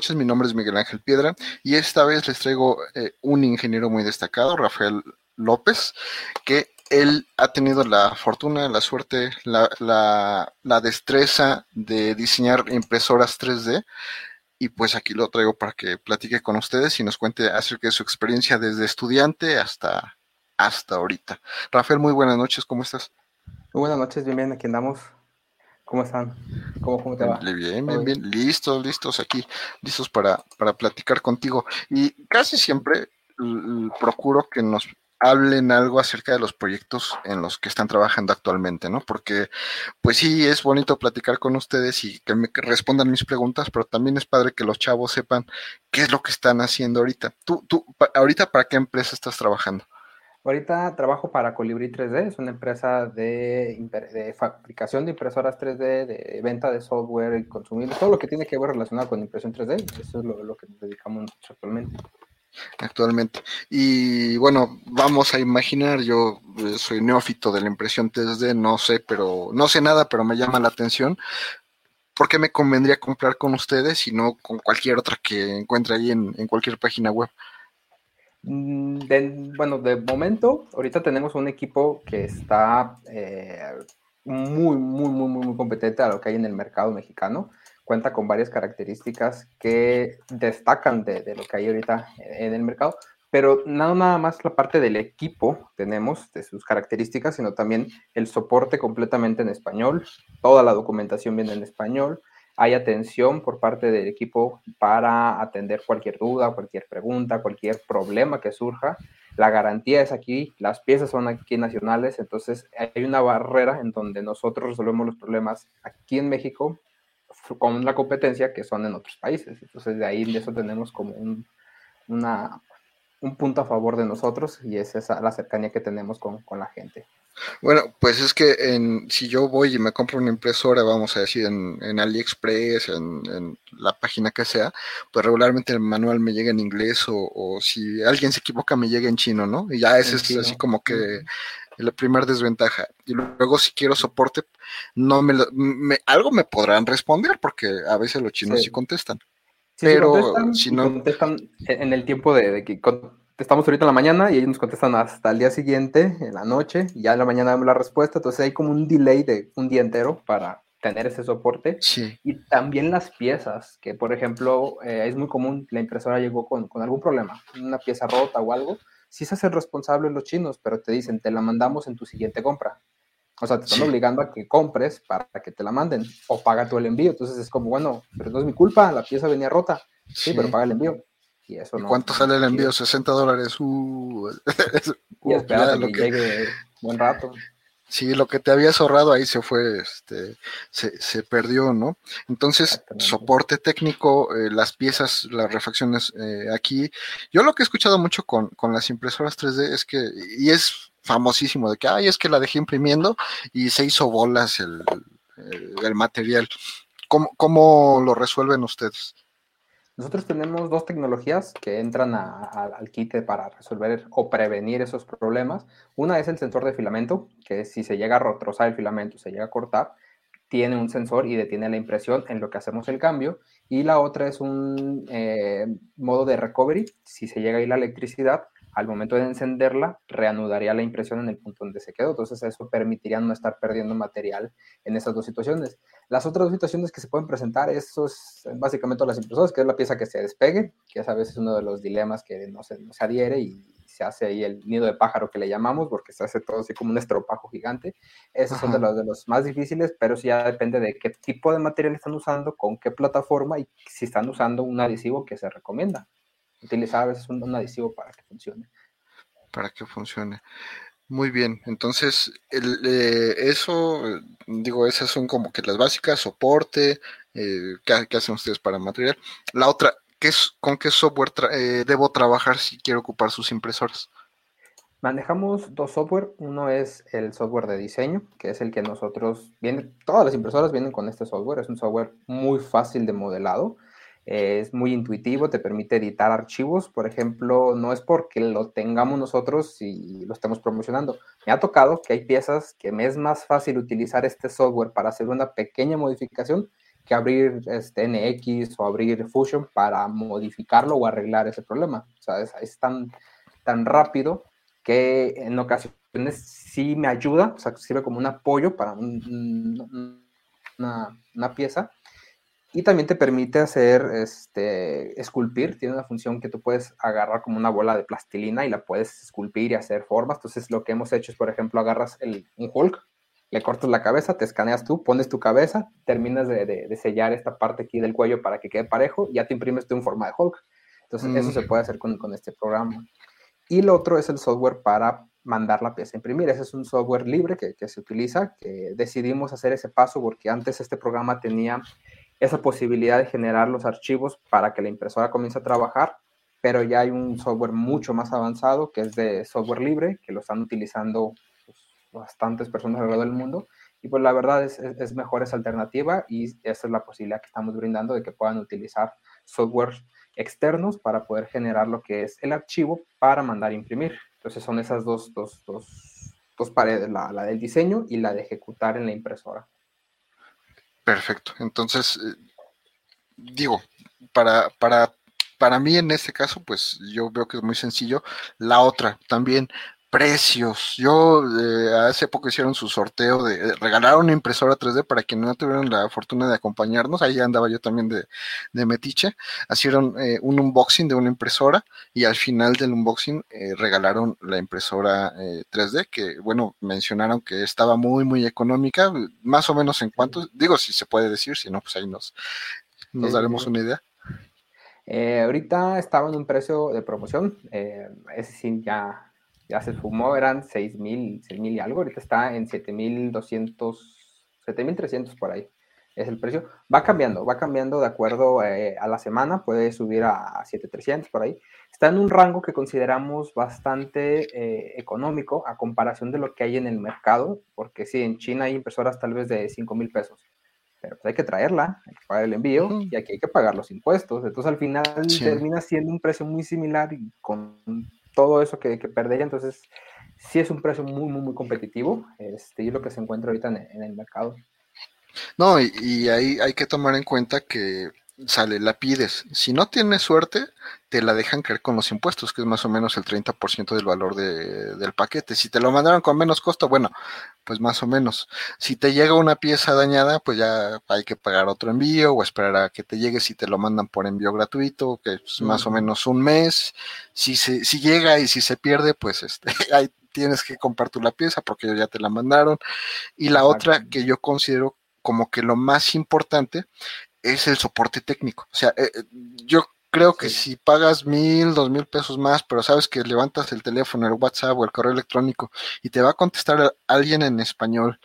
Buenas noches. Mi nombre es Miguel Ángel Piedra y esta vez les traigo eh, un ingeniero muy destacado, Rafael López, que él ha tenido la fortuna, la suerte, la, la, destreza de diseñar impresoras 3D y pues aquí lo traigo para que platique con ustedes y nos cuente acerca de su experiencia desde estudiante hasta, hasta ahorita. Rafael, muy buenas noches, ¿cómo estás? Muy buenas noches, bien, bien, aquí andamos. ¿Cómo están? ¿Cómo, cómo te va? Bien, bien, bien. Listos, listos aquí, listos para, para platicar contigo. Y casi siempre procuro que nos hablen algo acerca de los proyectos en los que están trabajando actualmente, ¿no? Porque, pues sí, es bonito platicar con ustedes y que me respondan mis preguntas, pero también es padre que los chavos sepan qué es lo que están haciendo ahorita. Tú, tú, ahorita, ¿para qué empresa estás trabajando? Ahorita trabajo para Colibri 3D, es una empresa de, fabricación de impresoras 3D, de venta de software y consumir todo lo que tiene que ver relacionado con impresión 3D. Eso es lo, que nos dedicamos actualmente. Actualmente. Y bueno, vamos a imaginar, yo eh, soy neófito de la impresión 3D, no sé, pero no sé nada, pero me llama la atención. ¿Por qué me convendría comprar con ustedes y no con cualquier otra que encuentre ahí en cualquier página web? Mm, bueno, de momento, ahorita tenemos un equipo que está eh, muy, muy, muy, muy competente a lo que hay en el mercado mexicano. Cuenta con varias características que destacan de, de lo que hay ahorita en el mercado, pero no nada más la parte del equipo tenemos, de sus características, sino también el soporte completamente en español, toda la documentación viene en español, hay atención por parte del equipo para atender cualquier duda, cualquier pregunta, cualquier problema que surja. La garantía es aquí, las piezas son aquí nacionales, entonces hay una barrera en donde nosotros resolvemos los problemas aquí en México con la competencia que son en otros países. Entonces de ahí de eso tenemos como un, una, un punto a favor de nosotros y es esa la cercanía que tenemos con, con la gente. Bueno, pues es que en, si yo voy y me compro una impresora, vamos a decir, en, AliExpress, en, la página que sea, pues regularmente el manual me llega en inglés o, si alguien se equivoca me llega en chino, ¿no? Y ya ese es así como que la primera desventaja. Y luego si quiero soporte, no me, me, algo me podrán responder porque a veces los chinos sí, contestan. pero si no... Contestan en el tiempo de, de que estamos ahorita en la mañana y ellos nos contestan hasta el día siguiente, en la noche, y ya en la mañana damos la respuesta, entonces hay como un delay de un día entero para tener ese soporte. Sí. Y también las piezas, que por ejemplo eh, es muy común, la impresora llegó con, con, algún problema, una pieza rota o algo, sí se hace responsable los chinos, pero te dicen, te la mandamos en tu siguiente compra. O sea, te están obligando a que compres para que te la manden o paga tú el envío. Entonces es como, bueno, pero no es mi culpa, la pieza venía rota. Sí, sí pero paga el envío. ¿Y, eso cuánto sale el envío? 60 dólares. Uh, y espera que, llegue buen rato. Sí, lo que te habías ahorrado ahí se fue, este, se, perdió, ¿no? Entonces, soporte técnico, eh, las piezas, las refacciones eh, aquí. Yo lo que he escuchado mucho con, con las impresoras 3D es que, y es famosísimo, de que, ay, es que la dejé imprimiendo y se hizo bolas el, el, material. ¿Cómo, ¿Cómo lo resuelven ustedes? Nosotros tenemos dos tecnologías que entran al kit para resolver o prevenir esos problemas. Una es el sensor de filamento, que si se llega a retrozar el filamento, se llega a cortar, tiene un sensor y detiene la impresión en lo que hacemos el cambio. Y la otra es un eh, modo de recovery, si se llega a ir la electricidad, al momento de encenderla, reanudaría la impresión en el punto donde se quedó. Entonces, eso permitiría no estar perdiendo material en esas dos situaciones. Las otras dos situaciones que se pueden presentar, eso es básicamente las impresoras, que es la pieza que se despegue, que es a veces uno de los dilemas que no se, no se adhiere y se hace ahí el nido de pájaro que le llamamos, porque se hace todo así como un estropajo gigante. Esos son de los, de los más difíciles, pero sí ya depende de qué tipo de material están usando, con qué plataforma y si están usando un adhesivo que se recomienda utilizar a veces un, adhesivo para que funcione. Para que funcione. Muy bien, entonces el, eh, eso, digo, esas son como que las básicas, soporte, eh, ¿qué, hacen ustedes para material? La otra, ¿qué es, ¿con qué software eh, debo trabajar si quiero ocupar sus impresoras? Manejamos dos software, uno es el software de diseño, que es el que nosotros, viene, todas las impresoras vienen con este software, es un software muy fácil de modelado, es muy intuitivo, te permite editar archivos, por ejemplo, no es porque lo tengamos nosotros y lo estemos promocionando. Me ha tocado que hay piezas que me es más fácil utilizar este software para hacer una pequeña modificación que abrir este NX o abrir Fusion para modificarlo o arreglar ese problema. O sea, es, tan, tan rápido que en ocasiones sí me ayuda, o sea, sirve como un apoyo para una, una, pieza. Y también te permite hacer, este, esculpir. Tiene una función que tú puedes agarrar como una bola de plastilina y la puedes esculpir y hacer formas. Entonces, lo que hemos hecho es, por ejemplo, agarras el, un Hulk, le cortas la cabeza, te escaneas tú, pones tu cabeza, terminas de, sellar esta parte aquí del cuello para que quede parejo, y ya te imprimes tú en forma de Hulk. Entonces, eso se mm. puede hacer con, con, este programa. Y lo otro es el software para mandar la pieza a imprimir. Ese es un software libre que, que, se utiliza, que decidimos hacer ese paso porque antes este programa tenía esa posibilidad de generar los archivos para que la impresora comience a trabajar, pero ya hay un software mucho más avanzado que es de software libre, que lo están utilizando bastantes personas alrededor del mundo. Y pues la verdad es, es, mejor esa alternativa y esa es la posibilidad que estamos brindando de que puedan utilizar software externos para poder generar lo que es el archivo para mandar imprimir. Entonces son esas dos, dos, dos, dos paredes, la, la, del diseño y la de ejecutar en la impresora. Perfecto. Entonces, eh, digo, para, para, para mí en este caso, pues yo veo que es muy sencillo. La otra también, precios. Yo eh, hace poco hicieron su sorteo de regalaron una impresora 3D para quienes no tuvieron la fortuna de acompañarnos. Ahí andaba yo también de, de metiche. Hicieron eh, un unboxing de una impresora y al final del unboxing eh, regalaron la impresora 3D que, bueno, mencionaron que estaba muy, muy económica. Más o menos en cuánto, digo si se puede decir, si no, pues ahí nos, nos daremos una idea. ahorita estaba en un precio de promoción. ese sí ya ya se sumó, eran 6 mil, mil y algo, ahorita está en 7200, 7300 por ahí. Es el precio. Va cambiando, va cambiando de acuerdo eh, a la semana, puede subir a 7300 por ahí. Está en un rango que consideramos bastante eh, económico a comparación de lo que hay en el mercado, porque sí, en China hay impresoras tal vez de 5 mil pesos, pero pues hay que traerla, hay que pagar el envío y aquí hay que pagar los impuestos. Entonces al final termina siendo un precio muy similar y con todo eso que, que perdería. Entonces, sí es un precio muy, muy, muy competitivo. Este, y lo que se encuentra ahorita en, el mercado. No, y, ahí hay que tomar en cuenta que sale, la pides. Si no tienes suerte, te la dejan caer con los impuestos, que es más o menos el 30% del valor de, del paquete. Si te lo mandaron con menos costo, bueno, pues más o menos. Si te llega una pieza dañada, pues ya hay que pagar otro envío o esperar a que te llegue si te lo mandan por envío gratuito, que es más o menos un mes. Si, se, si llega y si se pierde, pues este, ahí tienes que comprar tú la pieza porque ya te la mandaron. Y la otra que yo considero como que lo más importante es el soporte técnico. O sea, eh, eh, yo creo que si pagas mil, dos mil pesos más, pero sabes que levantas el teléfono, el WhatsApp o el correo electrónico y te va a contestar alguien en español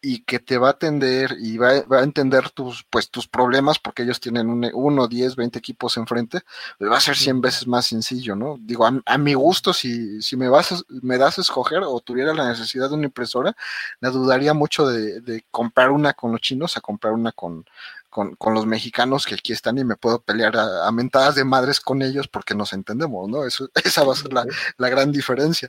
y que te va a atender y va, a entender tus, pues, tus problemas porque ellos tienen un, uno, diez, veinte equipos enfrente, pues va a ser cien veces más sencillo, ¿no? Digo, a, mi gusto, si, si me, vas me das a escoger o tuviera la necesidad de una impresora, la dudaría mucho de, de comprar una con los chinos a comprar una con, con, con, los mexicanos que aquí están y me puedo pelear a, mentadas de madres con ellos porque nos entendemos, ¿no? Eso, esa va a ser la, la, gran diferencia.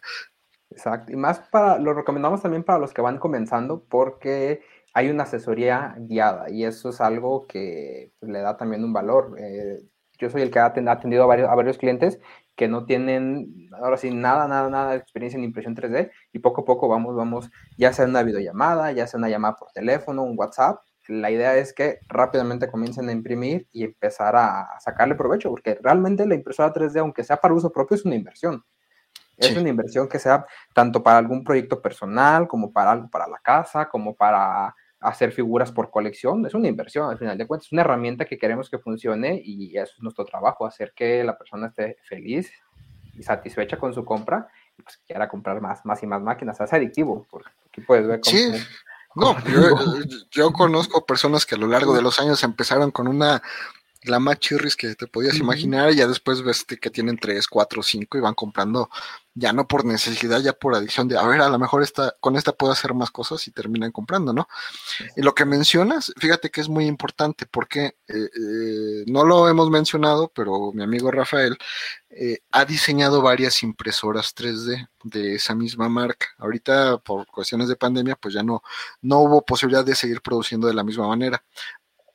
Exacto. Y más para, lo recomendamos también para los que van comenzando porque hay una asesoría guiada y eso es algo que le da también un valor. Eh, yo soy el que ha atendido a varios, a varios clientes que no tienen, ahora sí, nada, nada, nada de experiencia en impresión 3D y poco a poco vamos, vamos, ya sea una videollamada, ya sea una llamada por teléfono, un WhatsApp, la idea es que rápidamente comiencen a imprimir y empezar a sacarle provecho, porque realmente la impresora 3D, aunque sea para uso propio, es una inversión. Es una inversión que sea tanto para algún proyecto personal, como para algo para la casa, como para hacer figuras por colección. Es una inversión, al final de cuentas, es una herramienta que queremos que funcione y eso es nuestro trabajo, hacer que la persona esté feliz y satisfecha con su compra y pues quiera comprar más, más y más máquinas. Es adictivo, porque aquí puedes ver cómo, no, yo, conozco personas que a lo largo de los años empezaron con una la más chirris que te podías imaginar, y ya después ves que tienen tres, cuatro, cinco y van comprando ya no por necesidad, ya por adicción de, a ver, a lo mejor esta, con esta puedo hacer más cosas y terminan comprando, ¿no? Y lo que mencionas, fíjate que es muy importante porque eh, eh, no lo hemos mencionado, pero mi amigo Rafael eh, ha diseñado varias impresoras 3D de esa misma marca. Ahorita, por cuestiones de pandemia, pues ya no, no hubo posibilidad de seguir produciendo de la misma manera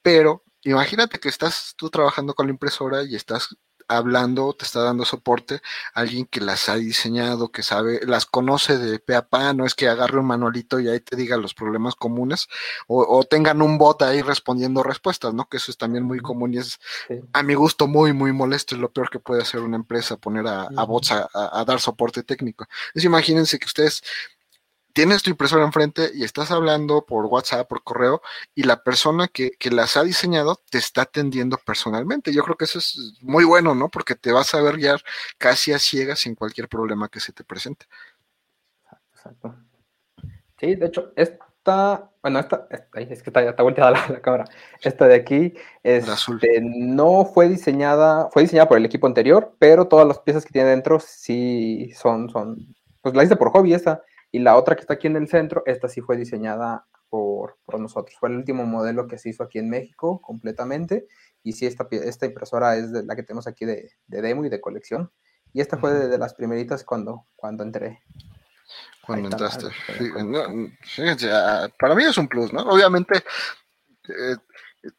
pero imagínate que estás tú trabajando con la impresora y estás hablando, te está dando soporte alguien que las ha diseñado, que sabe, las conoce de pe a pa, no es que agarre un manualito y ahí te diga los problemas comunes, o, tengan un bot ahí respondiendo respuestas, ¿no? Que eso es también muy común y es a mi gusto muy, muy molesto, es lo peor que puede hacer una empresa, poner a, bots a, a, dar soporte técnico. Entonces imagínense que ustedes tienes tu impresora enfrente y estás hablando por WhatsApp, por correo, y la persona que, las ha diseñado te está atendiendo personalmente. Yo creo que eso es muy bueno, ¿no? Porque te vas a ver guiar casi a ciegas en cualquier problema que se te presente. Exacto. Sí, de hecho, esta, bueno, esta, es que está, está volteada la, cámara. Esta de aquí, este, no fue diseñada, fue diseñada por el equipo anterior, pero todas las piezas que tiene dentro sí son, son, pues la hice por hobby esta y la otra que está aquí en el centro, esta sí fue diseñada por, nosotros. Fue el último modelo que se hizo aquí en México completamente. Y sí, esta, esta impresora es de la que tenemos aquí de, demo y de colección. Y esta fue de, las primeritas cuando, cuando entré. Cuando entraste. fíjense, ah, para mí es un plus, ¿no? Obviamente, eh,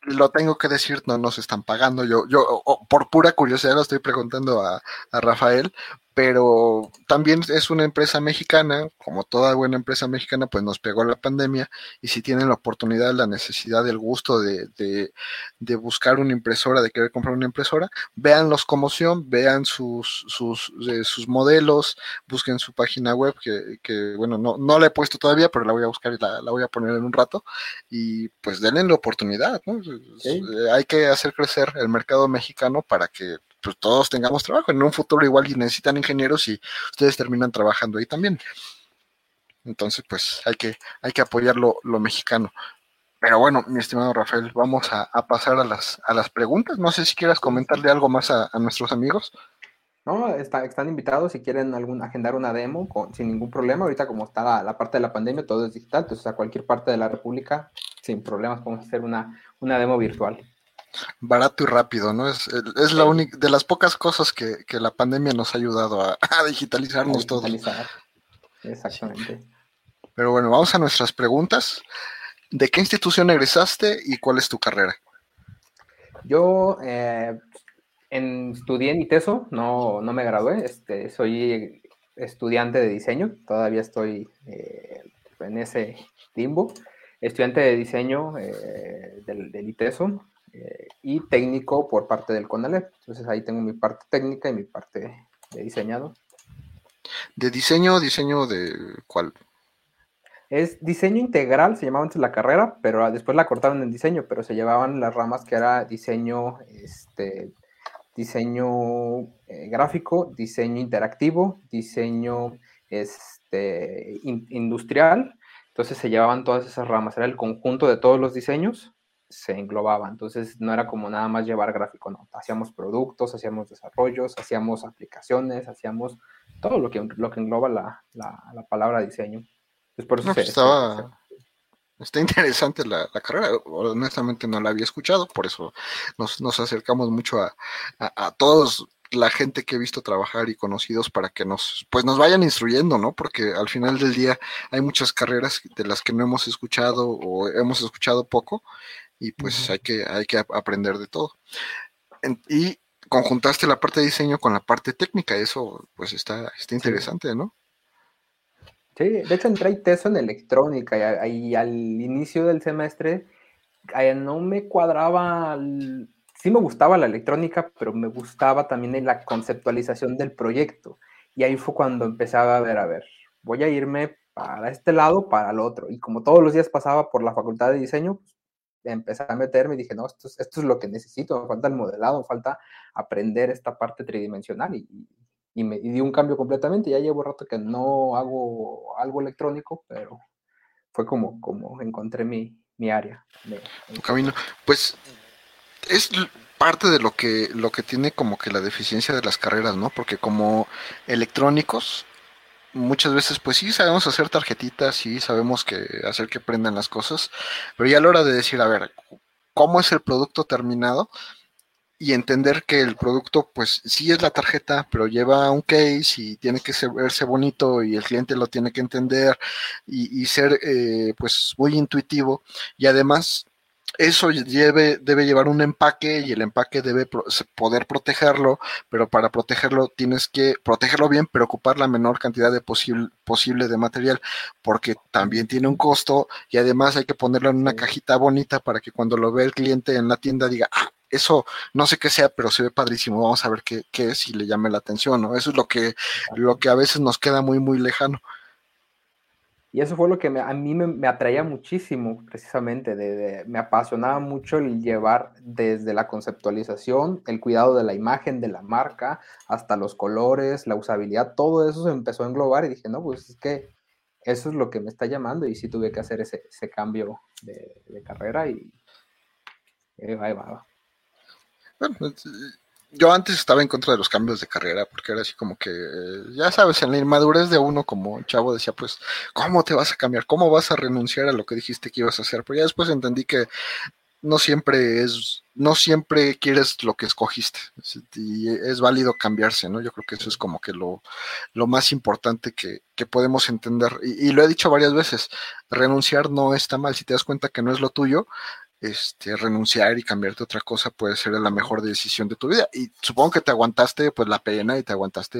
lo tengo que decir, no nos están pagando. Yo, yo por pura curiosidad lo estoy preguntando a, a Rafael, pero también es una empresa mexicana, como toda buena empresa mexicana, pues nos pegó la pandemia y si tienen la oportunidad, la necesidad, el gusto de, de, buscar una impresora, de querer comprar una impresora, véanlos como son, vean sus, sus, sus modelos, busquen su página web, que, que bueno, no, no la he puesto todavía, pero la voy a buscar y la, la voy a poner en un rato, y pues denle la oportunidad, ¿no? Hay que hacer crecer el mercado mexicano para que pues todos tengamos trabajo. En un futuro igual necesitan ingenieros y ustedes terminan trabajando ahí también. Entonces, pues hay que, hay que apoyar lo, mexicano. Pero bueno, mi estimado Rafael, vamos a, pasar a las, a las preguntas. No sé si quieras comentarle algo más a, nuestros amigos. No, están invitados si quieren algún, agendar una demo con, sin ningún problema. Ahorita como está la, parte de la pandemia, todo es digital, entonces a cualquier parte de la República, sin problemas, podemos hacer una, una demo virtual barato y rápido, ¿no? Es, es la única, de las pocas cosas que, la pandemia nos ha ayudado a, digitalizarnos todos. Exactamente. Pero bueno, vamos a nuestras preguntas. ¿De qué institución egresaste y cuál es tu carrera? Yo eh, en, estudié en ITESO, no, no me gradué, este, soy estudiante de diseño, todavía estoy eh, en ese limbo. Estudiante de diseño eh, del, del ITESO, eh, y técnico por parte del CONALEP. Entonces ahí tengo mi parte técnica y mi parte de diseñado. ¿De diseño, diseño de cuál? Es diseño integral, se llamaba antes la carrera, pero después la cortaron en diseño, pero se llevaban las ramas que era diseño, este, diseño eh, gráfico, diseño interactivo, diseño este, industrial. Entonces se llevaban todas esas ramas, era el conjunto de todos los diseños se englobaba. Entonces no era como nada más llevar gráfico, no. Hacíamos productos, hacíamos desarrollos, hacíamos aplicaciones, hacíamos todo lo que, lo que engloba la, la, palabra diseño. por eso pues estaba, está interesante la, carrera. Honestamente no la había escuchado, por eso nos, nos acercamos mucho a, a, todos la gente que he visto trabajar y conocidos para que nos, pues nos vayan instruyendo, ¿no? Porque al final del día hay muchas carreras de las que no hemos escuchado o hemos escuchado poco y pues hay, que, hay que aprender de todo. y conjuntaste la parte de diseño con la parte técnica, eso pues está, está interesante, ¿no? Sí, de hecho entré teso en electrónica y, al inicio del semestre no me cuadraba, sí me gustaba la electrónica, pero me gustaba también la conceptualización del proyecto. Y ahí fue cuando empezaba a ver, a ver, voy a irme para este lado, para el otro. Y como todos los días pasaba por la facultad de diseño, pues, empecé a meterme y dije, no, esto es, esto es lo que necesito, falta el modelado, falta aprender esta parte tridimensional y, y me di un cambio completamente. Ya llevo rato que no hago algo electrónico, pero fue como, como encontré mi, mi área. tu camino. Pues es parte de lo que, lo que tiene como que la deficiencia de las carreras, ¿no? Porque como electrónicos muchas veces, pues sí, sabemos hacer tarjetitas, sí, sabemos que hacer que prendan las cosas, pero ya a la hora de decir, a ver, ¿cómo es el producto terminado? Y entender que el producto, pues sí es la tarjeta, pero lleva un case y tiene que verse bonito y el cliente lo tiene que entender y, ser, eh, pues, muy intuitivo. Y además, eso debe, debe llevar un empaque y el empaque debe poder protegerlo, pero para protegerlo tienes que protegerlo bien, pero ocupar la menor cantidad de posible, posible de material, porque también tiene un costo y además hay que ponerlo en una cajita bonita para que cuando lo vea el cliente en la tienda diga, ah, eso no sé qué sea, pero se ve padrísimo, vamos a ver qué, qué es y le llame la atención, ¿no? Eso es lo que, lo que a veces nos queda muy, muy lejano. Y eso fue lo que a mí me, atraía muchísimo, precisamente, me apasionaba mucho el llevar desde la conceptualización, el cuidado de la imagen, de la marca, hasta los colores, la usabilidad, todo eso se empezó a englobar y dije, no, pues es que eso es lo que me está llamando y sí tuve que hacer ese, cambio de, carrera y, ahí va, va. Bueno, yo antes estaba en contra de los cambios de carrera, porque era así como que, ya sabes, en la inmadurez de uno como chavo decía, pues, ¿cómo te vas a cambiar? ¿Cómo vas a renunciar a lo que dijiste que ibas a hacer? Pero ya después entendí que no siempre es, no siempre quieres lo que escogiste, y es válido cambiarse, ¿no? Yo creo que eso es como que lo, lo más importante que, que podemos entender, y, y lo he dicho varias veces, renunciar no está mal, si te das cuenta que no es lo tuyo, este, renunciar y cambiarte otra cosa puede ser la mejor decisión de tu vida. Y supongo que te aguantaste pues la pena y te aguantaste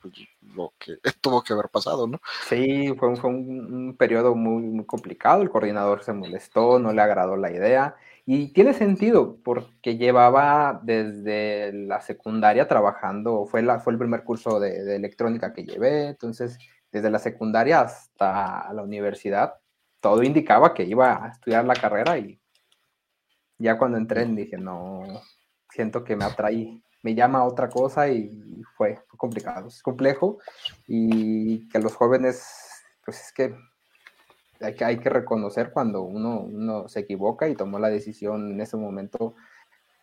pues, lo que tuvo que haber pasado, ¿no? Sí, fue, fue un, periodo muy, muy complicado. El coordinador se molestó, no le agradó la idea. Y tiene sentido, porque llevaba desde la secundaria trabajando, fue, la, fue el primer curso de, de electrónica que llevé, entonces desde la secundaria hasta la universidad, todo indicaba que iba a estudiar la carrera y ya cuando entré dije, no, siento que me atrae, me llama a otra cosa y fue, complicado, es complejo y que los jóvenes, pues es que hay que, hay que reconocer cuando uno, uno se equivoca y tomó la decisión en ese momento,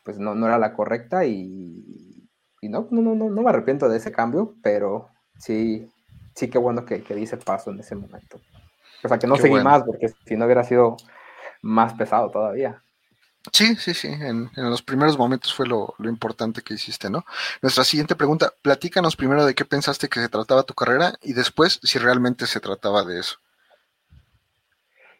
pues no, no era la correcta y, no, no, no, no me arrepiento de ese cambio, pero sí, sí que bueno que, que di paso en ese momento. O sea, que no seguí más, porque si no hubiera sido más pesado todavía. Sí, sí, sí, en, los primeros momentos fue lo, importante que hiciste, ¿no? Nuestra siguiente pregunta, platícanos primero de qué pensaste que se trataba tu carrera y después si realmente se trataba de eso.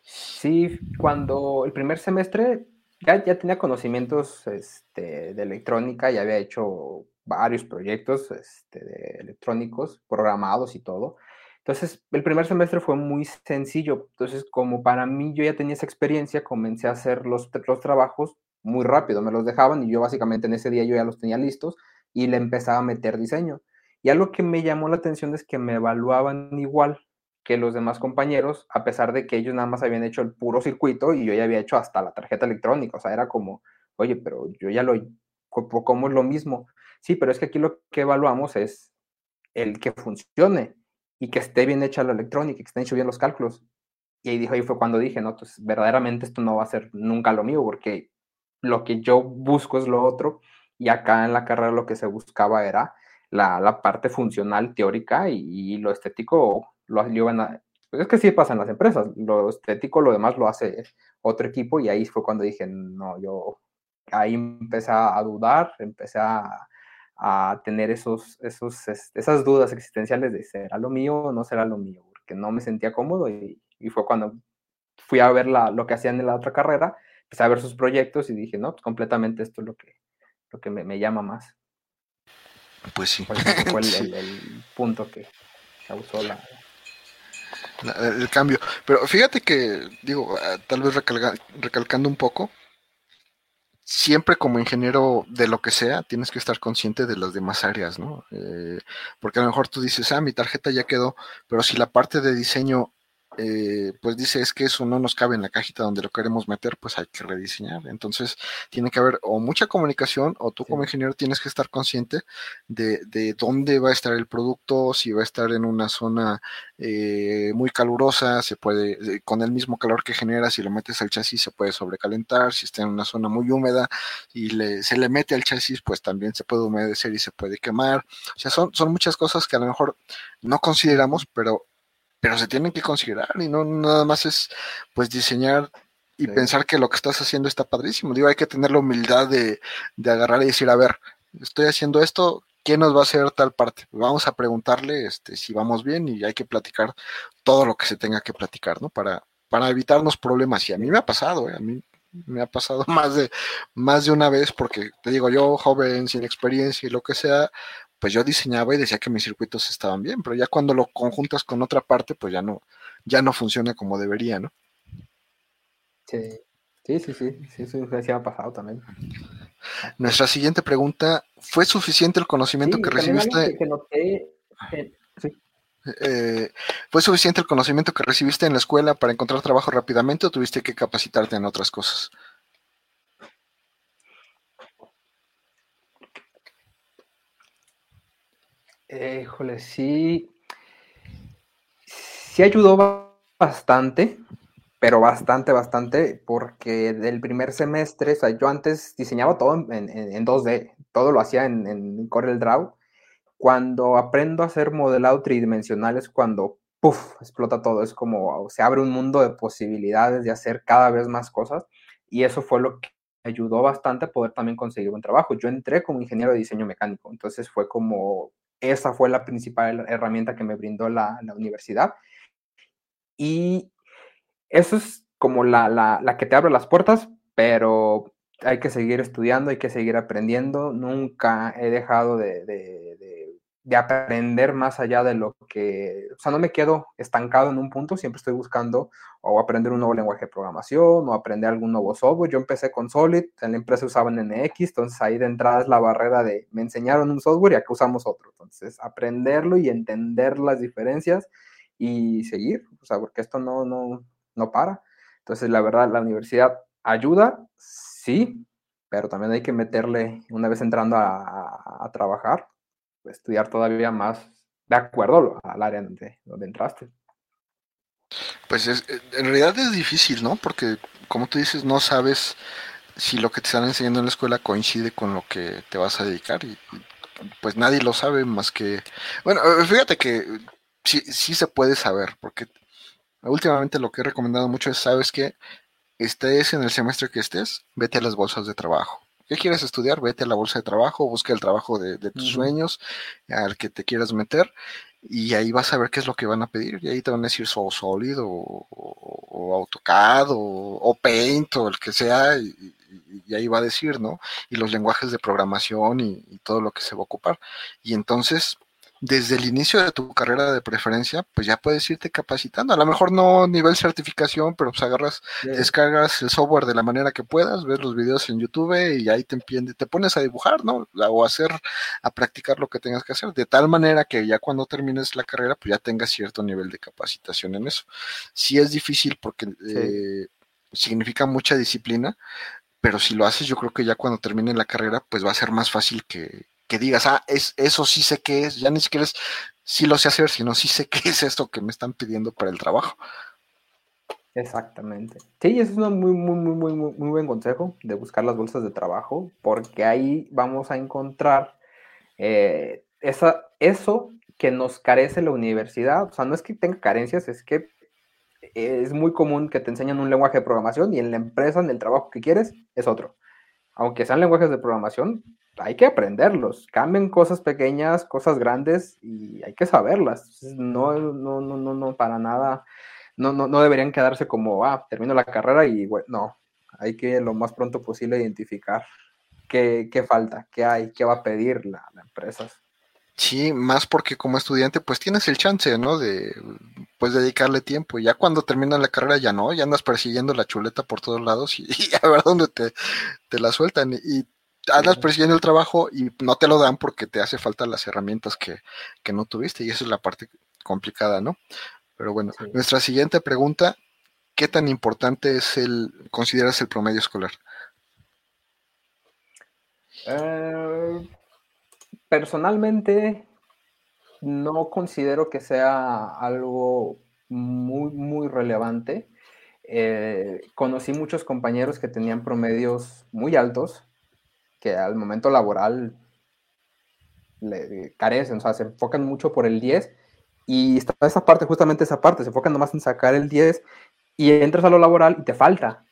Sí, cuando el primer semestre ya, tenía conocimientos este, de electrónica, ya había hecho varios proyectos este, de electrónicos programados y todo. Entonces, el primer semestre fue muy sencillo. Entonces, como para mí yo ya tenía esa experiencia, comencé a hacer los, los trabajos muy rápido. Me los dejaban y yo básicamente en ese día yo ya los tenía listos y le empezaba a meter diseño. Y algo que me llamó la atención es que me evaluaban igual que los demás compañeros, a pesar de que ellos nada más habían hecho el puro circuito y yo ya había hecho hasta la tarjeta electrónica. O sea, era como, oye, pero yo ya lo, ¿cómo es lo mismo? Sí, pero es que aquí lo que evaluamos es el que funcione y que esté bien hecha la electrónica, que estén hechos bien los cálculos. Y ahí, dijo, ahí fue cuando dije, no, pues verdaderamente esto no va a ser nunca lo mío, porque lo que yo busco es lo otro, y acá en la carrera lo que se buscaba era la, la parte funcional teórica y, lo estético lo, iban a... Es que sí pasa en las empresas, lo estético, lo demás lo hace otro equipo, y ahí fue cuando dije, no, yo ahí empecé a dudar, empecé a, a tener esos, esos, esas dudas existenciales de será lo mío o no será lo mío, porque no me sentía cómodo y, fue cuando fui a ver la, lo que hacían en la otra carrera, empecé a ver sus proyectos y dije, no, pues, completamente esto es lo que, lo que me, llama más. Pues sí. Fue, el, punto que causó la, el cambio. Pero fíjate que, digo, ah, tal vez recalcando un poco, siempre como ingeniero de lo que sea, tienes que estar consciente de las demás áreas, ¿no? Eh, porque a lo mejor tú dices, ah, mi tarjeta ya quedó, pero si la parte de diseño eh, pues dice es que eso no nos cabe en la cajita donde lo queremos meter, pues hay que rediseñar. Entonces tiene que haber o mucha comunicación o tú como ingeniero tienes que estar consciente de, de, dónde va a estar el producto, si va a estar en una zona eh, muy calurosa, se puede, eh, con el mismo calor que genera, si lo metes al chasis se puede sobrecalentar, si está en una zona muy húmeda y le, se le mete al chasis, pues también se puede humedecer y se puede quemar. O sea, son, son muchas cosas que a lo mejor no consideramos, pero pero se tienen que considerar y no nada más es pues diseñar y pensar que lo que estás haciendo está padrísimo. Digo, hay que tener la humildad de, agarrar y decir, a ver, estoy haciendo esto, ¿quién nos va a hacer tal parte? Vamos a preguntarle este, si vamos bien y hay que platicar todo lo que se tenga que platicar, ¿no? Para, para evitarnos problemas. Y a mí me ha pasado, ¿eh? a mí Me ha pasado más de, más de una vez porque, te digo, yo joven, sin experiencia y lo que sea, pues yo diseñaba y decía que mis circuitos estaban bien, pero ya cuando lo conjuntas con otra parte, pues ya no, ya no funciona como debería, ¿no? Sí, sí, sí, sí, sí, eso me ha pasado también. Nuestra siguiente pregunta, ¿fue suficiente el conocimiento que recibiste? Eh, ¿Fue suficiente el conocimiento que recibiste en la escuela para encontrar trabajo rápidamente o tuviste que capacitarte en otras cosas? Híjole, sí. Sí ayudó bastante, pero bastante, bastante, porque del primer semestre, o sea, yo antes diseñaba todo en, 2D, todo lo hacía en, en Corel Draw cuando aprendo a hacer modelado tridimensional es cuando, puff, explota todo. Es como se abre un mundo de posibilidades de hacer cada vez más cosas. Y eso fue lo que ayudó bastante a poder también conseguir un trabajo. Yo entré como ingeniero de diseño mecánico. Entonces fue como, esa fue la principal herramienta que me brindó la, universidad. Y eso es como la, que te abre las puertas, pero hay que seguir estudiando, hay que seguir aprendiendo. Nunca he dejado de, de aprender más allá de lo que, o sea, no me quedo estancado en un punto, siempre estoy buscando o aprender un nuevo lenguaje de programación o aprender algún nuevo software. Yo empecé con Solid, en la empresa usaban NX, entonces ahí de entrada es la barrera de me enseñaron un software y acá usamos otro. Entonces, aprenderlo y entender las diferencias y seguir, o sea, porque esto no, no, no para. Entonces, la verdad, la universidad ayuda, sí, pero también hay que meterle, una vez entrando a, a trabajar, estudiar todavía más de acuerdo al área donde, entraste. Pues es, eh, en realidad es difícil, ¿no? Porque como tú dices, no sabes si lo que te están enseñando en la escuela coincide con lo que te vas a dedicar y, pues nadie lo sabe más que... Bueno, eh, fíjate que sí, sí se puede saber, porque últimamente lo que he recomendado mucho es, sabes que estés en el semestre que estés, vete a las bolsas de trabajo. ¿Qué quieres estudiar? Vete a la bolsa de trabajo, busca el trabajo de, tus sueños, al que te quieras meter, y ahí vas a ver qué es lo que van a pedir, y ahí te van a decir so, sólido, o, AutoCAD, o, Paint, o el que sea, y, ahí va a decir, ¿no? Y los lenguajes de programación y, y todo lo que se va a ocupar. Y entonces, desde el inicio de tu carrera de preferencia, pues ya puedes irte capacitando. A lo mejor no nivel certificación, pero pues agarras, descargas el software de la manera que puedas, ves los videos en YouTube y ahí te, te pones a dibujar, ¿no? O a hacer, a practicar lo que tengas que hacer, de tal manera que ya cuando termines la carrera, pues ya tengas cierto nivel de capacitación en eso. Sí es difícil porque eh, significa mucha disciplina, pero si lo haces, yo creo que ya cuando termine la carrera, pues va a ser más fácil que, que digas, ah, es, eso sí sé qué es, ya ni siquiera es sí lo sé hacer, sino sí sé qué es esto que me están pidiendo para el trabajo. Exactamente. Sí, es un muy, muy, muy, muy, muy buen consejo de buscar las bolsas de trabajo, porque ahí vamos a encontrar eh, esa, eso que nos carece la universidad. O sea, no es que tenga carencias, es que es muy común que te enseñan un lenguaje de programación y en la empresa, en el trabajo que quieres, es otro. Aunque sean lenguajes de programación, hay que aprenderlos. Cambian cosas pequeñas, cosas grandes y hay que saberlas. No, no, no, no, no, para nada. No, no, no deberían quedarse como, ah, termino la carrera y bueno, no. Hay que lo más pronto posible identificar qué, qué falta, qué hay, qué va a pedir la, la empresa. Sí, más porque como estudiante pues tienes el chance, ¿no? De pues dedicarle tiempo. Y ya cuando termina la carrera ya no, ya andas persiguiendo la chuleta por todos lados y, a ver dónde te, te la sueltan. Y andas persiguiendo el trabajo y no te lo dan porque te hace falta las herramientas que, no tuviste y esa es la parte complicada, ¿no? Pero bueno, nuestra siguiente pregunta, ¿qué tan importante es el, consideras el promedio escolar? Eh, personalmente, no considero que sea algo muy, muy relevante. Eh, conocí muchos compañeros que tenían promedios muy altos, que al momento laboral le carecen, o sea, se enfocan mucho por el 10 y está esa parte, justamente esa parte, se enfocan nomás en sacar el 10 y entras a lo laboral y te falta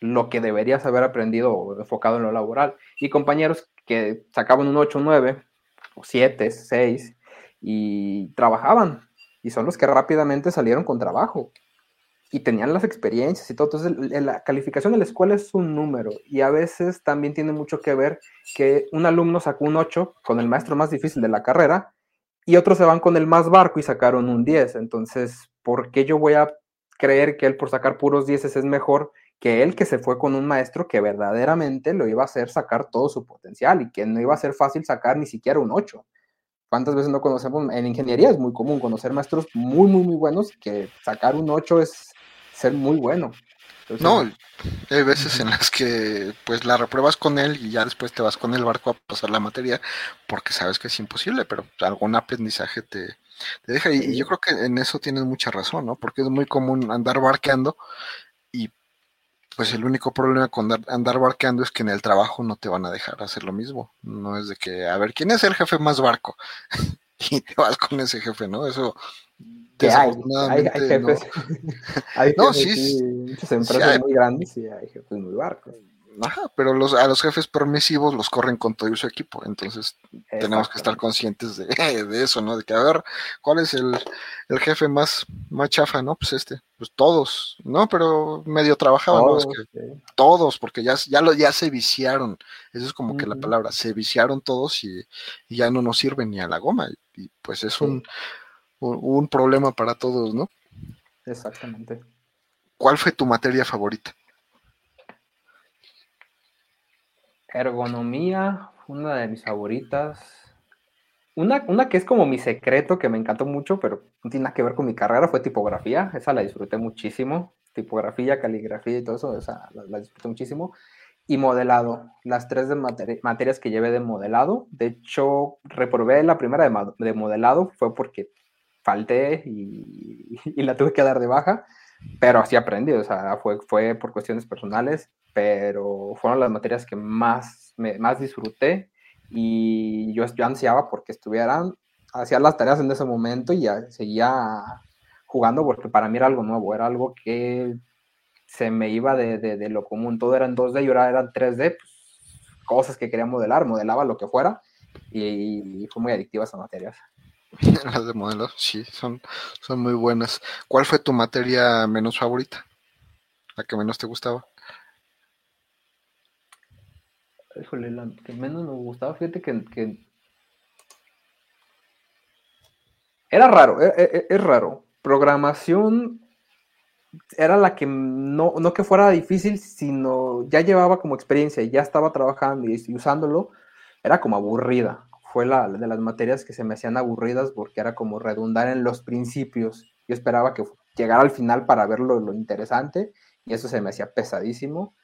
lo que deberías haber aprendido o enfocado en lo laboral. Y compañeros que sacaban un 8, 9 o 7, 6 y trabajaban y son los que rápidamente salieron con trabajo. y tenían las experiencias y todo. Entonces, la calificación de la escuela es un número y a veces también tiene mucho que ver que un alumno sacó un 8 con el maestro más difícil de la carrera y otros se van con el más barco y sacaron un 10. Entonces, ¿por qué yo voy a creer que él por sacar puros 10 es mejor que él que se fue con un maestro que verdaderamente lo iba a hacer sacar todo su potencial y que no iba a ser fácil sacar ni siquiera un 8? ¿Cuántas veces no conocemos? En ingeniería es muy común conocer maestros muy, muy, muy buenos que sacar un 8 es ser muy bueno. no, hay veces en las que pues la repruebas con él y ya después te vas con el barco a pasar la materia porque sabes que es imposible, pero algún aprendizaje te, deja. Y, yo creo que en eso tienes mucha razón, ¿no? Porque es muy común andar barqueando y pues el único problema con andar, barqueando es que en el trabajo no te van a dejar hacer lo mismo. No es de que, a ver, ¿quién es el jefe más barco? y te vas con ese jefe, ¿no? Eso hay, hay, jefes. hay muchas empresas muy grandes y hay jefes muy barcos. Ajá, pero los, a los jefes permisivos los corren con todo su equipo, entonces tenemos que estar conscientes de, de, eso, ¿no? De que a ver, ¿cuál es el, el, jefe más, más chafa, no? Pues este, pues todos, ¿no? Pero medio trabajaban, ¿no? Es que todos, porque ya, ya, lo, ya se viciaron, eso es como que la palabra, se viciaron todos y, ya no nos sirven ni a la goma, y, pues es un, un problema para todos, ¿no? Exactamente. ¿Cuál fue tu materia favorita? Ergonomía, una de mis favoritas. Una, una, que es como mi secreto, que me encantó mucho, pero no tiene nada que ver con mi carrera, fue tipografía. Esa la disfruté muchísimo. Tipografía, caligrafía y todo eso, esa la, disfruté muchísimo. Y modelado, las tres de materias que llevé de modelado. De hecho, reprobé la primera de, de modelado, fue porque falté y, y, la tuve que dar de baja, pero así aprendí, o sea, fue, fue por cuestiones personales, pero fueron las materias que más, más disfruté y yo, yo ansiaba porque estuvieran, hacía las tareas en ese momento y ya seguía jugando porque para mí era algo nuevo, era algo que se me iba de, de, lo común, todo era en 2D y ahora era en 3D, pues, cosas que quería modelar, modelaba lo que fuera y, fue muy adictiva esas materias. Las de modelos, sí, son, son muy buenas. ¿Cuál fue tu materia menos favorita? ¿La que menos te gustaba? Híjole, la que menos me gustaba, fíjate que, era raro, e, e, e, es, raro. Programación era la que no, no que fuera difícil, sino ya llevaba como experiencia y ya estaba trabajando y usándolo, era como aburrida fue la de las materias que se me hacían aburridas porque era como redundar en los principios. Yo esperaba que llegara al final para ver lo, interesante y eso se me hacía pesadísimo.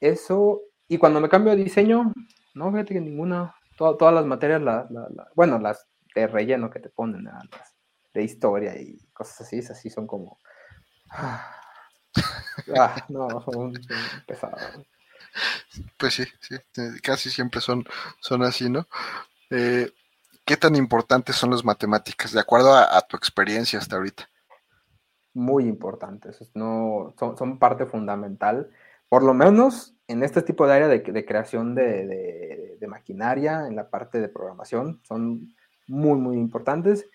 Eso, y cuando me cambio de diseño, no, fíjate que ninguna, todas las materias, la, bueno, las de relleno que te ponen, las de historia y cosas así, así son como... Ah, ah no, son, pesadas. Pues sí, sí, casi siempre son, son así, ¿no? Eh, ¿Qué tan importantes son las matemáticas, de acuerdo a, tu experiencia hasta ahorita? Muy importantes, no, son, parte fundamental, por lo menos en este tipo de área de, creación de, maquinaria, en la parte de programación, son muy, muy importantes.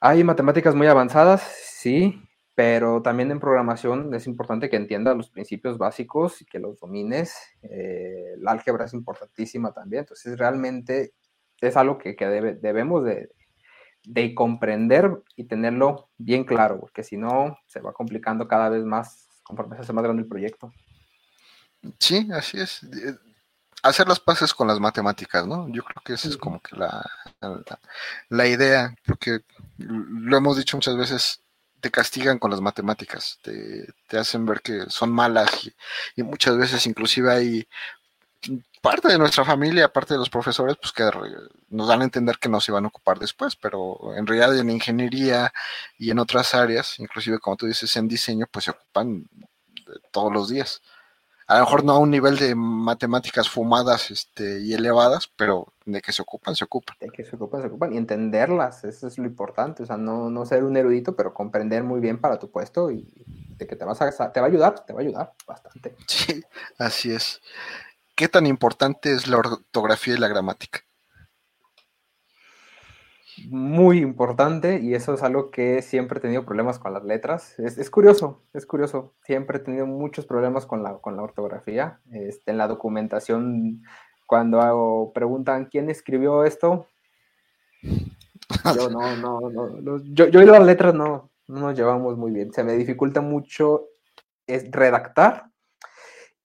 Hay matemáticas muy avanzadas, sí, pero también en programación es importante que entiendas los principios básicos y que los domines. Eh, la álgebra es importantísima también, entonces realmente es algo que, debemos de, comprender y tenerlo bien claro, porque si no, se va complicando cada vez más conforme se hace más grande el proyecto. Sí, así es. Hacer las paces con las matemáticas, ¿no? Yo creo que esa es como que la, la, idea, porque lo hemos dicho muchas veces, te castigan con las matemáticas, te, hacen ver que son malas y, y, muchas veces inclusive hay parte de nuestra familia, parte de los profesores, pues que nos dan a entender que no se van a ocupar después, pero en realidad en ingeniería y en otras áreas, inclusive como tú dices en diseño, pues se ocupan todos los días. A lo mejor no a un nivel de matemáticas fumadas este, y elevadas, pero de que se ocupan, se ocupan. De que se ocupan, se ocupan. Y entenderlas, eso es lo importante. O sea, no, no ser un erudito, pero comprender muy bien para tu puesto y de que te, vas a, te va a ayudar, te va a ayudar bastante. Sí, así es. ¿Qué tan importante es la ortografía y la gramática? Muy importante y eso es algo que siempre he tenido problemas con las letras. Es, curioso, es curioso. Siempre he tenido muchos problemas con la, con la ortografía. Este, en la documentación, cuando preguntan quién escribió esto, yo no, no, no, yo, yo y las letras no, no nos llevamos muy bien. Se me dificulta mucho es redactar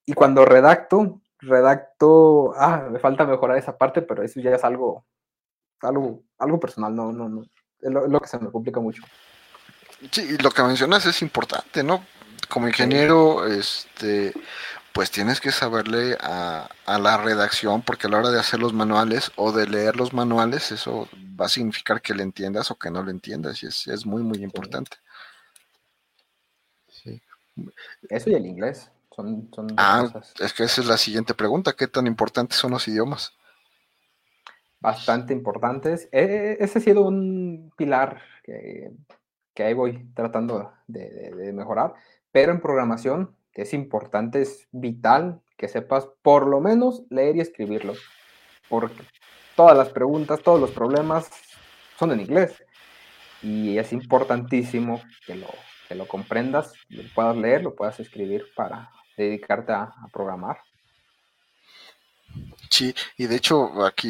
y cuando redacto, redacto, ah, me falta mejorar esa parte, pero eso ya es algo algo, algo personal, no, no, no. Es lo, que se me complica mucho. Sí, lo que mencionas es importante, ¿no? Como ingeniero, este, pues tienes que saberle a, la redacción, porque a la hora de hacer los manuales o de leer los manuales, eso va a significar que le entiendas o que no le entiendas, y es, es muy, muy importante. Sí. Eso y el inglés. Son, son ah, es que esa es la siguiente pregunta, ¿qué tan importantes son los idiomas? Bastante importantes. E, ese ha sido un pilar que, que ahí voy tratando de, mejorar, pero en programación es importante, es vital que sepas por lo menos leer y escribirlo, porque todas las preguntas, todos los problemas son en inglés y es importantísimo que lo, que lo comprendas, lo puedas leer, lo puedas escribir para dedicarte a programar. Sí, y de hecho aquí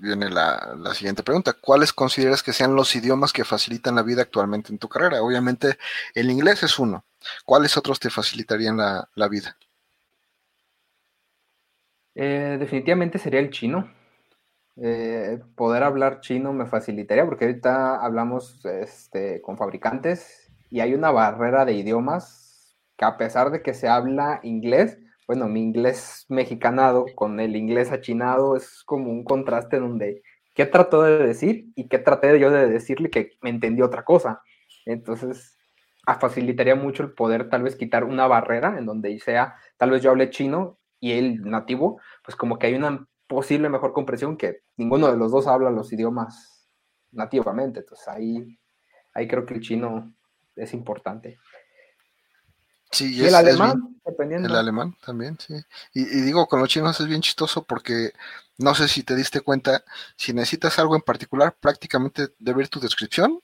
viene la, siguiente pregunta. ¿Cuáles consideras que sean los idiomas que facilitan la vida actualmente en tu carrera? Obviamente el inglés es uno. ¿Cuáles otros te facilitarían la, vida? Eh, definitivamente sería el chino. Eh, poder hablar chino me facilitaría porque ahorita hablamos este, con fabricantes y hay una barrera de idiomas que a pesar de que se habla inglés, bueno, mi inglés mexicanado con el inglés achinado es como un contraste donde qué trató de decir y qué traté yo de decirle que me entendió otra cosa. Entonces, facilitaría mucho el poder tal vez quitar una barrera en donde sea, tal vez yo hable chino y él nativo, pues como que hay una posible mejor comprensión que ninguno de los dos habla los idiomas nativamente. Entonces ahí, ahí creo que el chino es importante. Sí, y el alemán, dependiendo. El alemán también, sí. Y, digo, con los chinos es bien chistoso porque no sé si te diste cuenta, si necesitas algo en particular, prácticamente debe ir tu descripción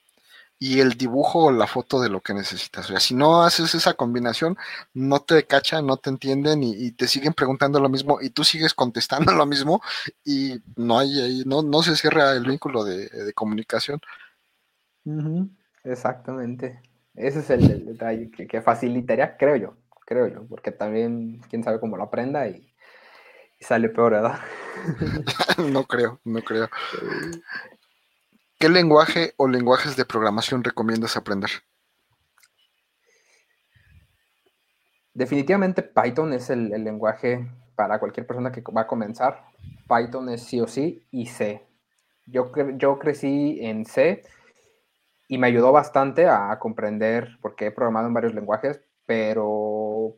y el dibujo o la foto de lo que necesitas. O sea, si no haces esa combinación, no te cachan, no te entienden y, te siguen preguntando lo mismo y tú sigues contestando lo mismo y no hay no, no se cierra el vínculo de, comunicación. Exactamente. Ese es el, detalle que, facilitaría, creo yo, creo yo, porque también quién sabe cómo lo aprenda y, sale peor, ¿verdad? no creo, no creo. ¿Qué lenguaje o lenguajes de programación recomiendas aprender? Definitivamente Python es el, el, lenguaje para cualquier persona que va a comenzar. Python es sí o sí y C. Yo, yo crecí en C y me ayudó bastante a comprender, porque he programado en varios lenguajes, pero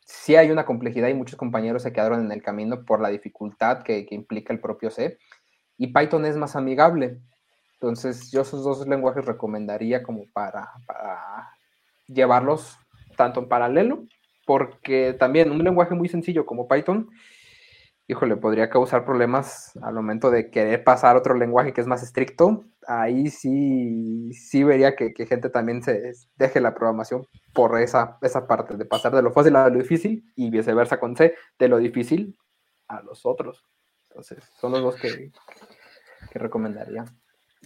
sí hay una complejidad y muchos compañeros se quedaron en el camino por la dificultad que, implica el propio C. Y Python es más amigable. Entonces, yo esos dos lenguajes recomendaría como para, llevarlos tanto en paralelo, porque también un lenguaje muy sencillo como Python híjole, podría causar problemas al momento de querer pasar otro lenguaje que es más estricto. Ahí sí, sí vería que, gente también se deje la programación por esa, esa parte, de pasar de lo fácil a lo difícil y viceversa con C, de lo difícil a los otros. Entonces, son los dos que, que recomendaría.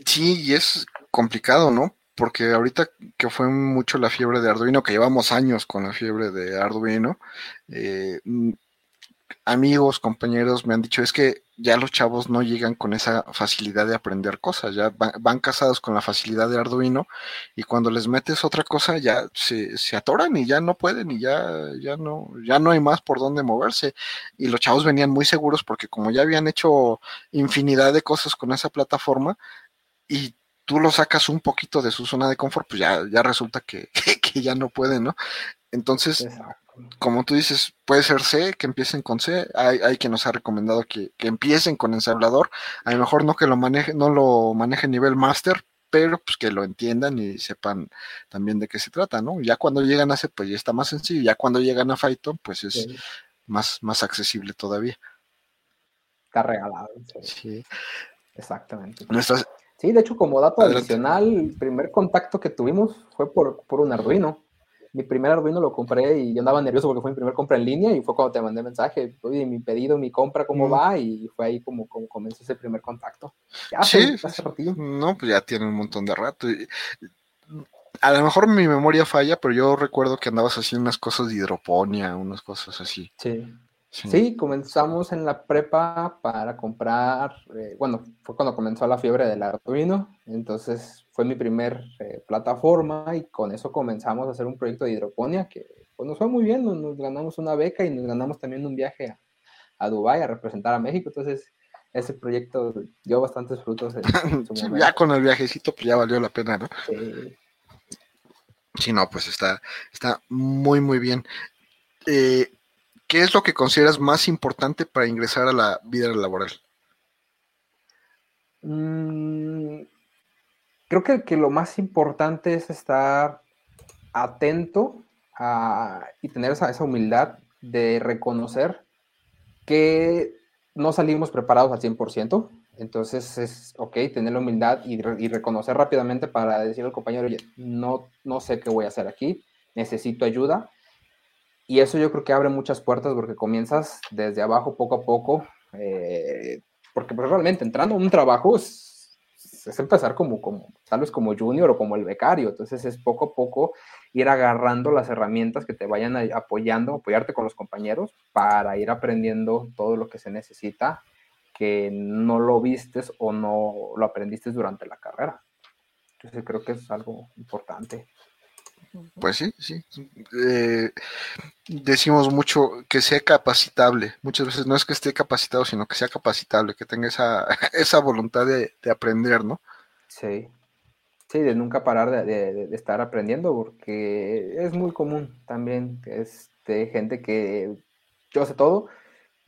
Sí, y es complicado, ¿no? Porque ahorita que fue mucho la fiebre de Arduino, que llevamos años con la fiebre de Arduino, eh, amigos, compañeros me han dicho es que ya los chavos no llegan con esa facilidad de aprender cosas, ya van, casados con la facilidad de Arduino y cuando les metes otra cosa ya se, se, atoran y ya no pueden y ya, ya no, ya no hay más por dónde moverse. Y los chavos venían muy seguros porque como ya habían hecho infinidad de cosas con esa plataforma y tú lo sacas un poquito de su zona de confort, pues ya, ya resulta que, que ya no pueden, ¿no? Entonces, como tú dices, puede ser C, que empiecen con C. Hay, hay quien nos ha recomendado que, empiecen con ensamblador. A lo mejor no que lo maneje, no lo maneje nivel máster, pero pues que lo entiendan y sepan también de qué se trata, ¿no? Ya cuando llegan a C, pues ya está más sencillo. Ya cuando llegan a Python, pues es más, más accesible todavía. Está regalado. Sí. Exactamente. Nuestra, Sí, de hecho, como dato adicional, el primer contacto que tuvimos fue por, por un Arduino mi primer Arduino lo compré y yo andaba nervioso porque fue mi primer compra en línea y fue cuando te mandé mensaje, oye, mi pedido, mi compra, ¿cómo mm. va? Y fue ahí como, como comenzó ese primer contacto. Ya, sí, no, pues ya tiene un montón de rato. A lo mejor mi memoria falla, pero yo recuerdo que andabas haciendo unas cosas de hidroponía, unas cosas así. Sí. Sí. comenzamos en la prepa para comprar, eh, bueno, fue cuando comenzó la fiebre del Arduino, entonces fue mi primer eh, plataforma y con eso comenzamos a hacer un proyecto de hidroponía que pues, nos fue muy bien, nos, ganamos una beca y nos ganamos también un viaje a, a Dubái a representar a México, entonces ese proyecto dio bastantes frutos. ya con el viajecito pues ya valió la pena, ¿no? Sí. Sí, no, pues está, está muy, muy bien. Eh, ¿Qué es lo que consideras más importante para ingresar a la vida laboral? Mm, creo que, que, lo más importante es estar atento y tener esa, esa, humildad de reconocer que no salimos preparados al 100%. Entonces es, ok, tener la humildad y, y, reconocer rápidamente para decir al compañero, oye, no, no sé qué voy a hacer aquí, necesito ayuda y eso yo creo que abre muchas puertas porque comienzas desde abajo poco a poco, eh, porque pues, realmente entrando a un trabajo es, empezar como, como, tal vez como junior o como el becario, entonces es poco a poco ir agarrando las herramientas que te vayan apoyando, apoyarte con los compañeros para ir aprendiendo todo lo que se necesita que no lo vistes o no lo aprendiste durante la carrera. Entonces creo que es algo importante. Pues sí, sí. Eh, decimos mucho que sea capacitable. Muchas veces no es que esté capacitado, sino que sea capacitable, que tenga esa, esa voluntad de, aprender, ¿no? Sí. Sí, de nunca parar de, estar aprendiendo, porque es muy común también que este, gente que yo sé todo,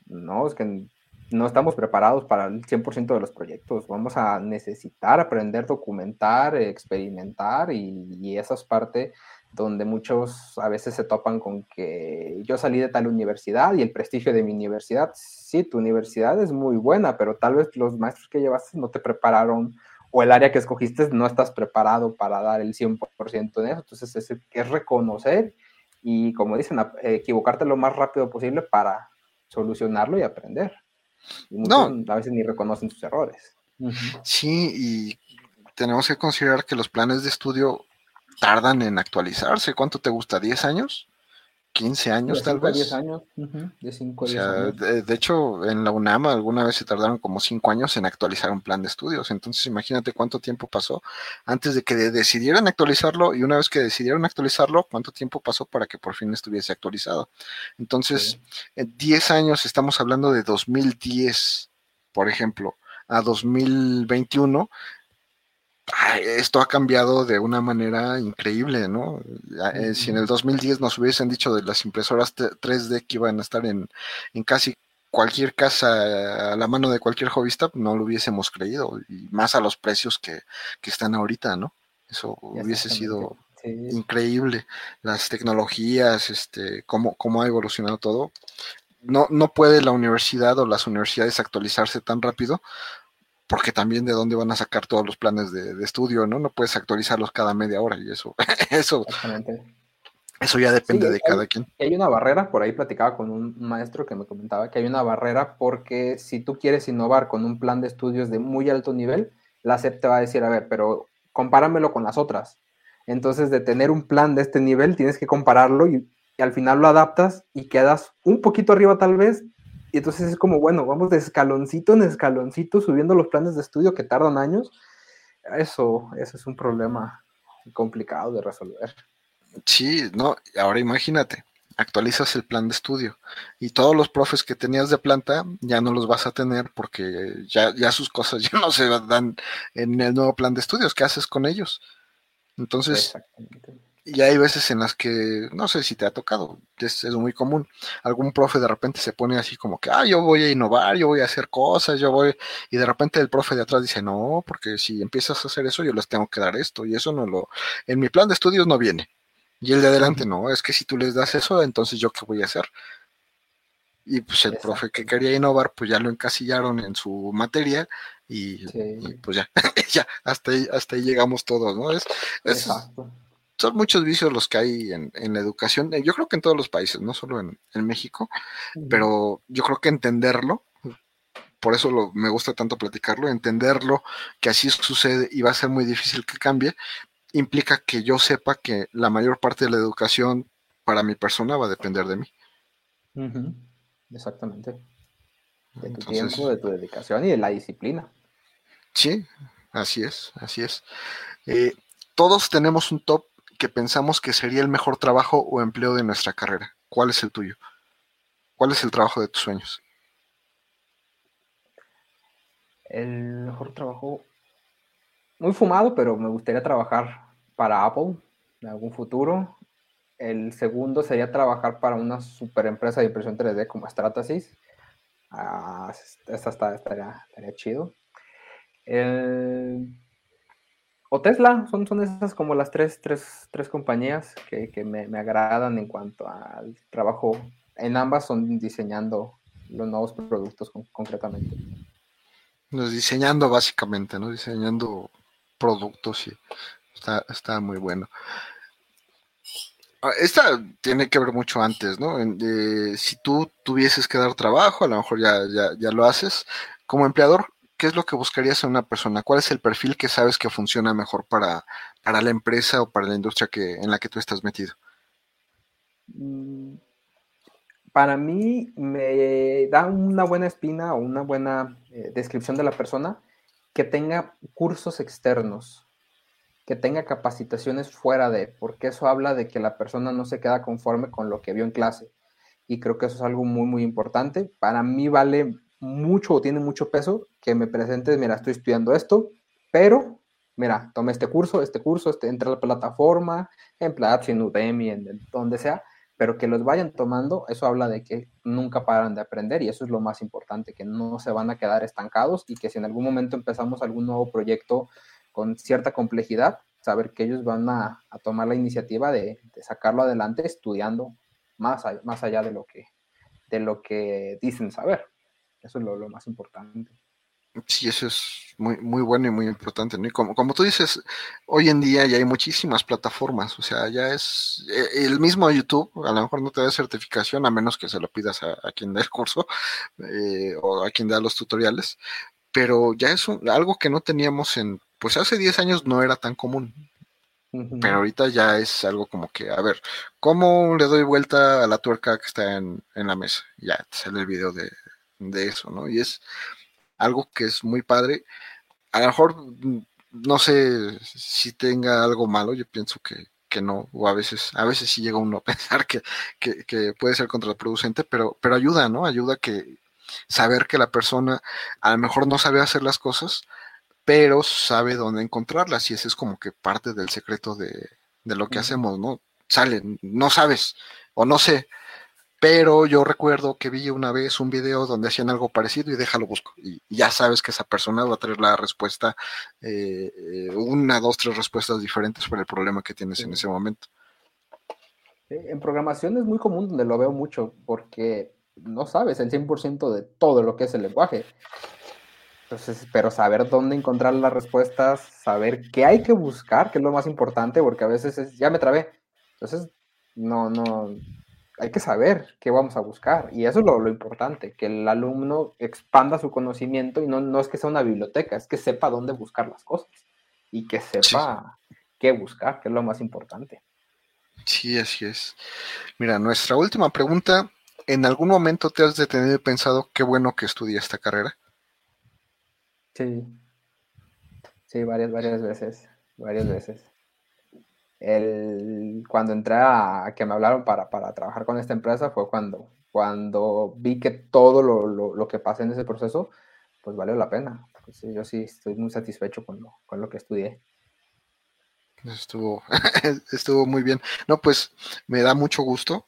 no, es que no estamos preparados para el 100% de los proyectos. Vamos a necesitar aprender, documentar, experimentar y, y esa es parte donde muchos a veces se topan con que yo salí de tal universidad y el prestigio de mi universidad, sí, tu universidad es muy buena, pero tal vez los maestros que llevaste no te prepararon o el área que escogiste no estás preparado para dar el 100% en eso. Entonces es, es reconocer y, como dicen, equivocarte lo más rápido posible para solucionarlo y aprender. Y muchos no. a veces ni reconocen sus errores. Sí, y tenemos que considerar que los planes de estudio tardan en actualizarse. ¿Cuánto te gusta? ¿10 años? ¿15 años tal vez? 10 años, de 5 o sea, De, hecho, en la UNAM alguna vez se tardaron como 5 años en actualizar un plan de estudios. Entonces, imagínate cuánto tiempo pasó antes de que decidieran actualizarlo y una vez que decidieron actualizarlo, cuánto tiempo pasó para que por fin estuviese actualizado. Entonces, en 10 años estamos hablando de 2010, por ejemplo, a 2021 esto ha cambiado de una manera increíble, ¿no? Eh, si en el 2010 nos hubiesen dicho de las impresoras 3D que iban a estar en, casi cualquier casa a la mano de cualquier jovista, no lo hubiésemos creído, y más a los precios que, están ahorita, ¿no? Eso hubiese sido increíble. Las tecnologías, este, cómo, cómo ha evolucionado todo. No, no puede la universidad o las universidades actualizarse tan rápido porque también de dónde van a sacar todos los planes de, estudio, ¿no? No puedes actualizarlos cada media hora y eso, eso, eso ya depende de cada quien. Hay una barrera, por ahí platicaba con un maestro que me comentaba que hay una barrera porque si tú quieres innovar con un plan de estudios de muy alto nivel, la SEP te va a decir, a ver, pero compáramelo con las otras. Entonces, de tener un plan de este nivel, tienes que compararlo y, y al final lo adaptas y quedas un poquito arriba tal vez, y entonces es como, bueno, vamos de escaloncito en escaloncito subiendo los planes de estudio que tardan años. Eso, eso es un problema complicado de resolver. Sí, no, ahora imagínate, actualizas el plan de estudio y todos los profes que tenías de planta ya no los vas a tener porque ya, ya sus cosas ya no se dan en el nuevo plan de estudios. ¿Qué haces con ellos? Entonces, y hay veces en las que, no sé si te ha tocado, es, es, muy común, algún profe de repente se pone así como que, ah, yo voy a innovar, yo voy a hacer cosas, yo voy, y de repente el profe de atrás dice, no, porque si empiezas a hacer eso, yo les tengo que dar esto, y eso no lo, en mi plan de estudios no viene. Y el de adelante, no, es que si tú les das eso, entonces yo qué voy a hacer. Y pues el profe que quería innovar, pues ya lo encasillaron en su materia y, pues ya, ya, hasta ahí, hasta ahí llegamos todos, ¿no? Es, son muchos vicios los que hay en, la educación, yo creo que en todos los países, no solo en, México, pero yo creo que entenderlo, por eso lo, me gusta tanto platicarlo, entenderlo, que así sucede y va a ser muy difícil que cambie, implica que yo sepa que la mayor parte de la educación para mi persona va a depender de mí. Exactamente. De tu tiempo, de tu dedicación y de la disciplina. Sí, así es, así es. Eh, todos tenemos un top que pensamos que sería el mejor trabajo o empleo de nuestra carrera. ¿Cuál es el tuyo? ¿Cuál es el trabajo de tus sueños? El mejor trabajo, muy fumado, pero me gustaría trabajar para Apple en algún futuro. El segundo sería trabajar para una super empresa de impresión 3D como Stratasys. Ah, esta estaría, chido. O Tesla, son, son esas como las tres, tres, tres compañías que, me, agradan en cuanto al trabajo. En ambas son diseñando los nuevos productos concretamente. Diseñando básicamente, ¿no? Diseñando productos y está, muy bueno. Ah, esta tiene que ver mucho antes, ¿no? si tú tuvieses que dar trabajo, a lo mejor ya, ya, lo haces. Como empleador, ¿qué es lo que buscarías en una persona? ¿Cuál es el perfil que sabes que funciona mejor para, para la empresa o para la industria que, en la que tú estás metido? Mm, para mí me da una buena espina o una buena eh, descripción de la persona que tenga cursos externos que tenga capacitaciones fuera de, porque eso habla de que la persona no se queda conforme con lo que vio en clase. Y creo que eso es algo muy, muy importante. Para mí vale mucho o tiene mucho peso que me presentes, mira, estoy estudiando esto, pero, mira, tome este curso, este curso, este, entra a la plataforma, en Platzi, en Udemy, en, donde sea, pero que los vayan tomando, eso habla de que nunca paran de aprender y eso es lo más importante, que no se van a quedar estancados y que si en algún momento empezamos algún nuevo proyecto con cierta complejidad, saber que ellos van a, tomar la iniciativa de, sacarlo adelante estudiando más, más allá de lo, que, de lo que dicen saber. Eso es lo, más importante. Sí, eso es muy, muy bueno y muy importante. Como, como tú dices, hoy en día ya hay muchísimas plataformas, o sea, ya es eh, el mismo YouTube, a lo mejor no te da certificación a menos que se lo pidas a, quien da el curso eh, o a quien da los tutoriales, pero ya es algo que no teníamos en pues hace 10 años no era tan común. Pero ahorita ya es algo como que, a ver, ¿cómo le doy vuelta a la tuerca que está en, la mesa? Ya sale el video de, eso, ¿no? Y es algo que es muy padre. A lo mejor no sé si tenga algo malo, yo pienso que, no, o a veces, a veces sí llega uno a pensar que, que, puede ser contraproducente, pero, pero ayuda, ¿no? Ayuda que saber que la persona a lo mejor no sabe hacer las cosas, pero sabe dónde encontrarlas y ese es como que parte del secreto de, lo que hacemos, ¿no? Sale, no sabes o no sé, pero yo recuerdo que vi una vez un video donde hacían algo parecido y déjalo busco y ya sabes que esa persona va a traer la respuesta, eh, eh, una, dos, tres respuestas diferentes para el problema que tienes en ese momento. En programación es muy común donde lo veo mucho porque no sabes el 100% de todo lo que es el lenguaje. Entonces, pero saber dónde encontrar las respuestas, saber qué hay que buscar, que es lo más importante, porque a veces es, ya me trabé. Entonces, no, no, hay que saber qué vamos a buscar. Y eso es lo, importante, que el alumno expanda su conocimiento y no, no, es que sea una biblioteca, es que sepa dónde buscar las cosas y que sepa qué buscar, que es lo más importante. Sí, así es. Mira, nuestra última pregunta, ¿en algún momento te has detenido y pensado qué bueno que estudié esta carrera? Sí. Sí, varias, varias veces. Varias veces. El, cuando entré a que me hablaron para, trabajar con esta empresa fue cuando, cuando vi que todo lo, que pasé en ese proceso, pues valió la pena. Pues yo sí estoy muy satisfecho con lo, con lo que estudié. Estuvo, estuvo muy bien. No, pues me da mucho gusto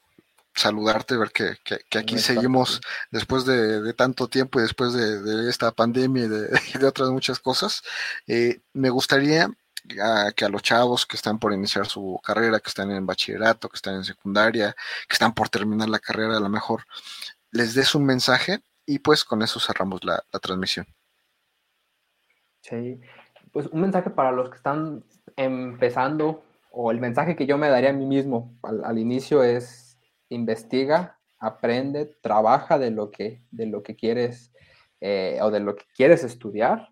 saludarte, ver que, aquí seguimos después de, tanto tiempo y después de, esta pandemia y de, otras muchas cosas. Eh, me gustaría que a los chavos que están por iniciar su carrera, que están en bachillerato, que están en secundaria, que están por terminar la carrera, a lo mejor les des un mensaje y pues con eso cerramos la, transmisión. Sí, pues un mensaje para los que están empezando o el mensaje que yo me daría a mí mismo al, inicio es investiga, aprende, trabaja de lo que, de lo que quieres eh, o de lo que quieres estudiar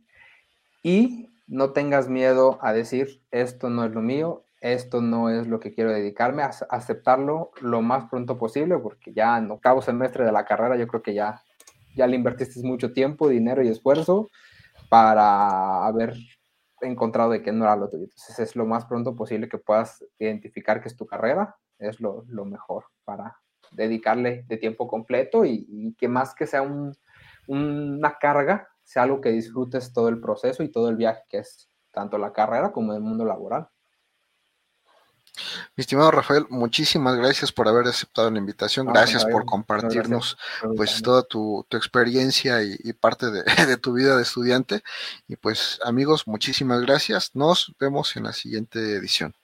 y no tengas miedo a decir esto no es lo mío, esto no es lo que quiero dedicarme, a aceptarlo lo más pronto posible, porque ya en octavo semestre de la carrera yo creo que ya, ya le invertiste mucho tiempo, dinero y esfuerzo para haber encontrado de que no era lo tuyo. Entonces es lo más pronto posible que puedas identificar que es tu carrera, es lo, mejor para dedicarle de tiempo completo y, que más que sea una carga, sea algo que disfrutes todo el proceso y todo el viaje que es tanto la carrera como el mundo laboral. Mi estimado Rafael, muchísimas gracias por haber aceptado la invitación, gracias por compartirnos pues toda tu, experiencia y, parte de, de, tu vida de estudiante. Y pues amigos, muchísimas gracias, nos vemos en la siguiente edición.